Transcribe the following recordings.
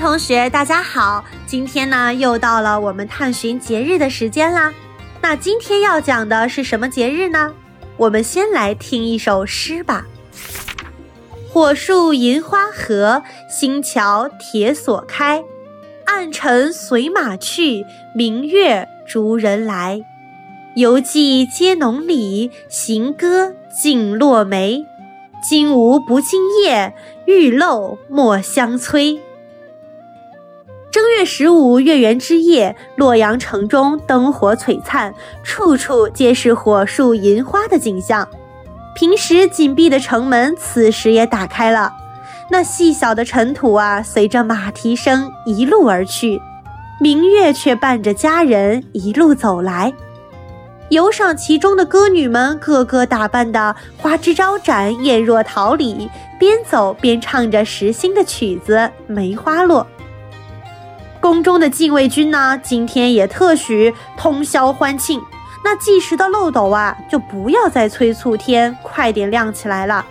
同学，大家好！今天呢，又到了我们探寻节日的时间啦。那今天要讲的是什么节日呢？我们先来听一首诗吧。火树银花合，星桥铁锁开。暗尘随马去，明月逐人来。游记皆浓里，行歌尽落梅。金无不尽夜，玉漏莫相催。正月十五月圆之夜，洛阳城中灯火璀璨，处处皆是火树银花的景象。平时紧闭的城门，此时也打开了。那细小的尘土啊，随着马蹄声一路而去，明月却伴着佳人一路走来。游赏其中的歌女们，个个打扮得花枝招展，艳若桃李，边走边唱着时兴的曲子《梅花落》。宫中的禁卫军呢，今天也特许通宵欢庆。那计时的漏斗啊，就不要再催促天快点亮起来了。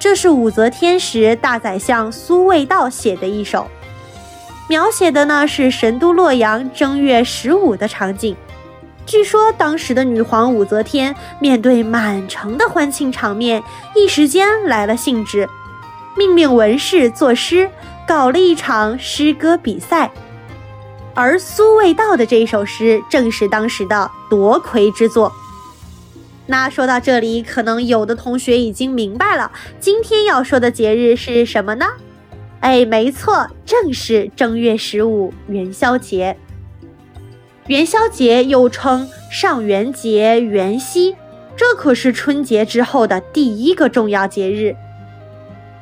这是武则天时大宰相苏味道写的一首，描写的呢是神都洛阳正月十五的场景。据说当时的女皇武则天面对满城的欢庆场面，一时间来了兴致，命令文士作诗。搞了一场诗歌比赛，而苏味道的这首诗正是当时的夺魁之作。那说到这里，可能有的同学已经明白了，今天要说的节日是什么呢？哎，没错，正是正月十五元宵节。元宵节又称上元节、元夕，这可是春节之后的第一个重要节日。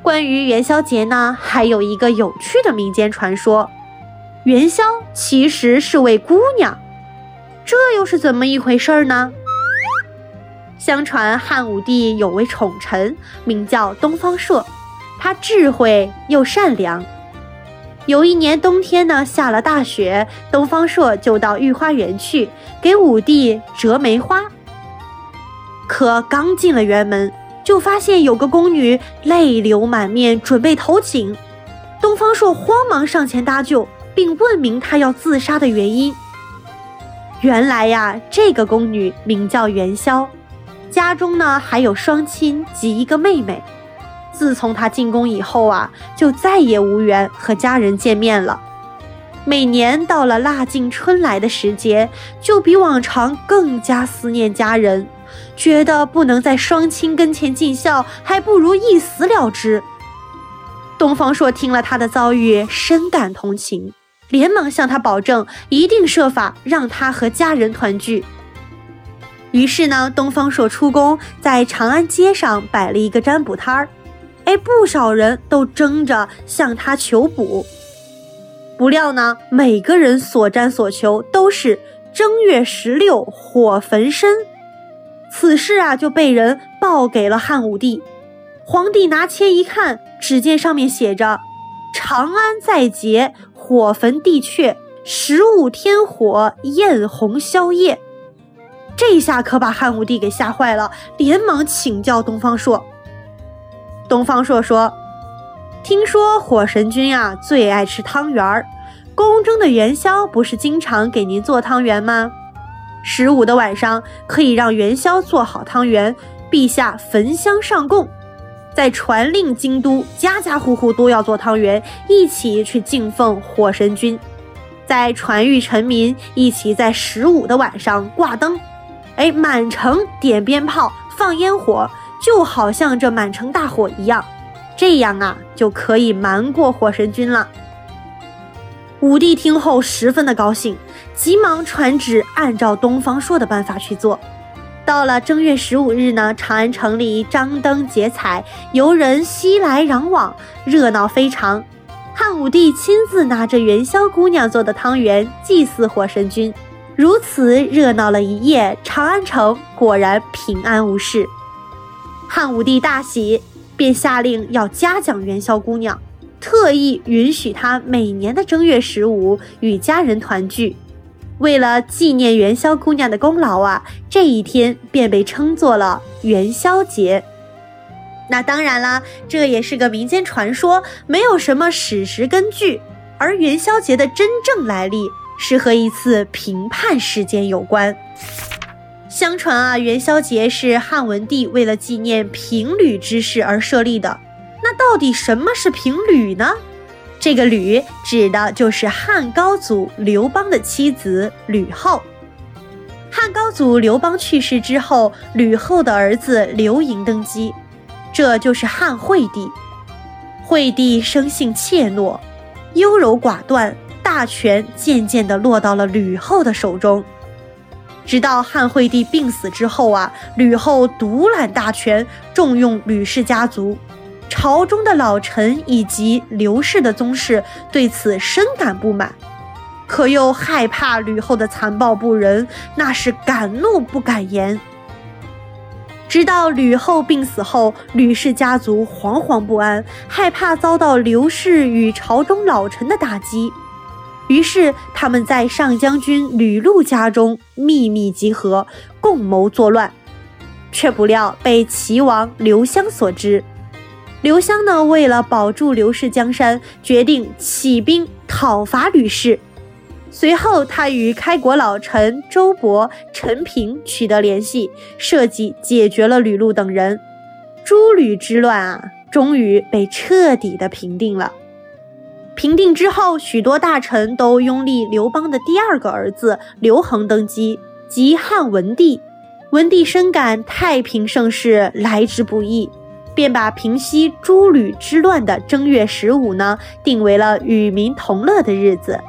关于元宵节呢，还有一个有趣的民间传说：元宵其实是位姑娘，这又是怎么一回事呢？相传汉武帝有位宠臣，名叫东方朔，他智慧又善良。有一年冬天呢，下了大雪，东方朔就到御花园去给武帝折梅花，可刚进了园门。就发现有个宫女泪流满面，准备投井。东方朔慌忙上前搭救，并问明她要自杀的原因。原来呀，这个宫女名叫元宵，家中呢还有双亲及一个妹妹。自从她进宫以后啊，就再也无缘和家人见面了。每年到了腊尽春来的时节，就比往常更加思念家人。觉得不能在双亲跟前尽孝，还不如一死了之。东方朔听了他的遭遇，深感同情，连忙向他保证，一定设法让他和家人团聚。于是呢，东方朔出宫，在长安街上摆了一个占卜摊儿，哎，不少人都争着向他求卜。不料呢，每个人所占所求都是正月十六火焚身。此事啊，就被人报给了汉武帝。皇帝拿签一看，只见上面写着：“长安在劫，火焚地阙，十五天火焰红宵夜。”这下可把汉武帝给吓坏了，连忙请教东方朔。东方朔说：“听说火神君啊最爱吃汤圆儿，宫中的元宵不是经常给您做汤圆吗？”十五的晚上可以让元宵做好汤圆，陛下焚香上供，再传令京都家家户户都要做汤圆，一起去敬奉火神君，再传谕臣民一起在十五的晚上挂灯，哎，满城点鞭炮放烟火，就好像这满城大火一样，这样啊就可以瞒过火神君了。武帝听后十分的高兴，急忙传旨，按照东方朔的办法去做。到了正月十五日呢，长安城里张灯结彩，游人熙来攘往，热闹非常。汉武帝亲自拿着元宵姑娘做的汤圆祭祀火神君，如此热闹了一夜，长安城果然平安无事。汉武帝大喜，便下令要嘉奖元宵姑娘。特意允许她每年的正月十五与家人团聚，为了纪念元宵姑娘的功劳啊，这一天便被称作了元宵节。那当然啦，这也是个民间传说，没有什么史实根据。而元宵节的真正来历是和一次评判事件有关。相传啊，元宵节是汉文帝为了纪念平吕之事而设立的。那到底什么是平吕呢？这个吕指的就是汉高祖刘邦的妻子吕后。汉高祖刘邦去世之后，吕后的儿子刘盈登基，这就是汉惠帝。惠帝生性怯懦。优柔寡断，大权渐渐地落到了吕后的手中。直到汉惠帝病死之后啊，吕后独揽大权，重用吕氏家族。朝中的老臣以及刘氏的宗室对此深感不满，可又害怕吕后的残暴不仁，那是敢怒不敢言。直到吕后病死后，吕氏家族惶惶不安，害怕遭到刘氏与朝中老臣的打击，于是他们在上将军吕禄家中秘密集合，共谋作乱，却不料被齐王刘襄所知。刘襄呢，为了保住刘氏江山，决定起兵讨伐吕氏。随后，他与开国老臣周勃、陈平取得联系，设计解决了吕禄等人。诸吕之乱啊，终于被彻底的平定了。平定之后，许多大臣都拥立刘邦的第二个儿子刘恒登基，即汉文帝。文帝深感太平盛世来之不易，便把平息诸吕之乱的正月十五呢，定为了与民同乐的日子。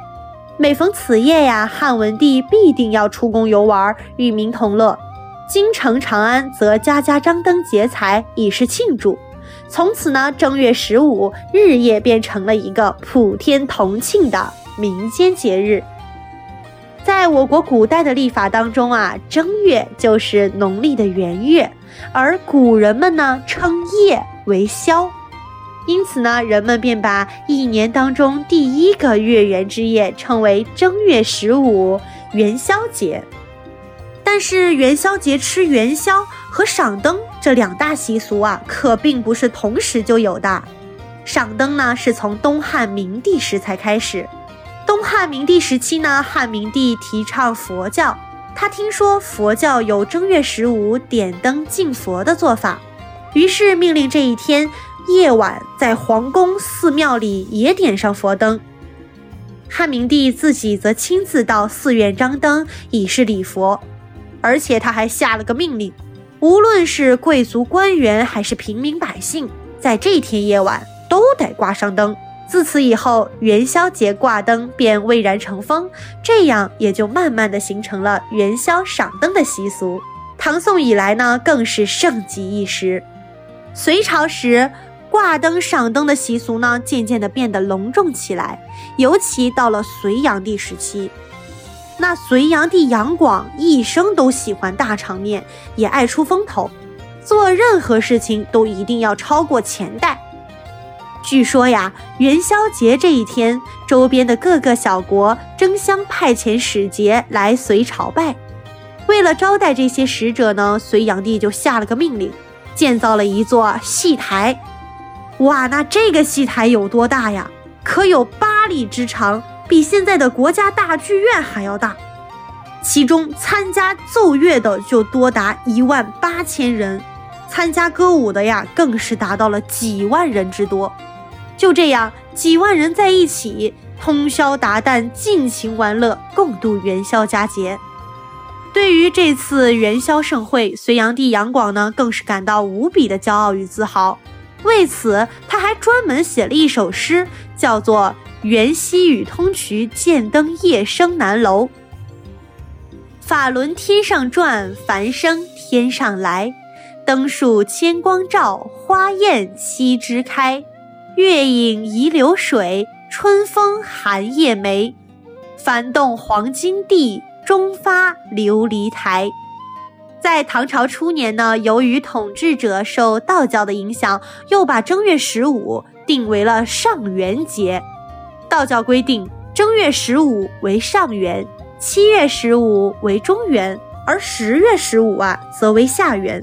每逢此夜呀，汉文帝必定要出宫游玩，与民同乐；京城长安则家家张灯结彩，以示庆祝。从此呢，正月十五日夜变成了一个普天同庆的民间节日。在我国古代的历法当中啊，正月就是农历的元月，而古人们呢称夜为宵。因此呢，人们便把一年当中第一个月圆之夜称为正月十五元宵节。但是元宵节吃元宵和赏灯这两大习俗啊，可并不是同时就有的。赏灯呢，是从东汉明帝时才开始。东汉明帝时期呢，汉明帝提倡佛教，他听说佛教有正月十五点灯敬佛的做法，于是命令这一天。夜晚在皇宫、寺庙里也点上佛灯。汉明帝自己则亲自到寺院张灯，以示礼佛。而且他还下了个命令：无论是贵族官员还是平民百姓，在这天夜晚都得挂上灯。自此以后，元宵节挂灯便蔚然成风，这样也就慢慢的形成了元宵赏灯的习俗。唐宋以来呢，更是盛极一时。隋朝时。挂灯赏灯的习俗呢，渐渐的变得隆重起来。尤其到了隋炀帝时期，那隋炀帝杨广一生都喜欢大场面，也爱出风头，做任何事情都一定要超过前代。据说呀，元宵节这一天，周边的各个小国争相派遣使节来隋朝拜。为了招待这些使者呢，隋炀帝就下了个命令，建造了一座戏台。哇，那这个戏台有多大呀？可有八里之长，比现在的国家大剧院还要大。其中参加奏乐的就多达一万八千人，参加歌舞的呀，更是达到了几万人之多。就这样，几万人在一起通宵达旦，尽情玩乐，共度元宵佳节。对于这次元宵盛会，隋炀帝杨广呢，更是感到无比的骄傲与自豪。为此，他还专门写了一首诗，叫做《元夕与通衢剑灯夜生南楼》。法轮天上转，繁声天上来。灯树千光照，花艳西枝开。月影移流水，春风寒夜梅。翻动黄金地，中发琉璃台。在唐朝初年呢，由于统治者受道教的影响，又把正月十五定为了上元节。道教规定，正月十五为上元，七月十五为中元，而十月十五啊则为下元。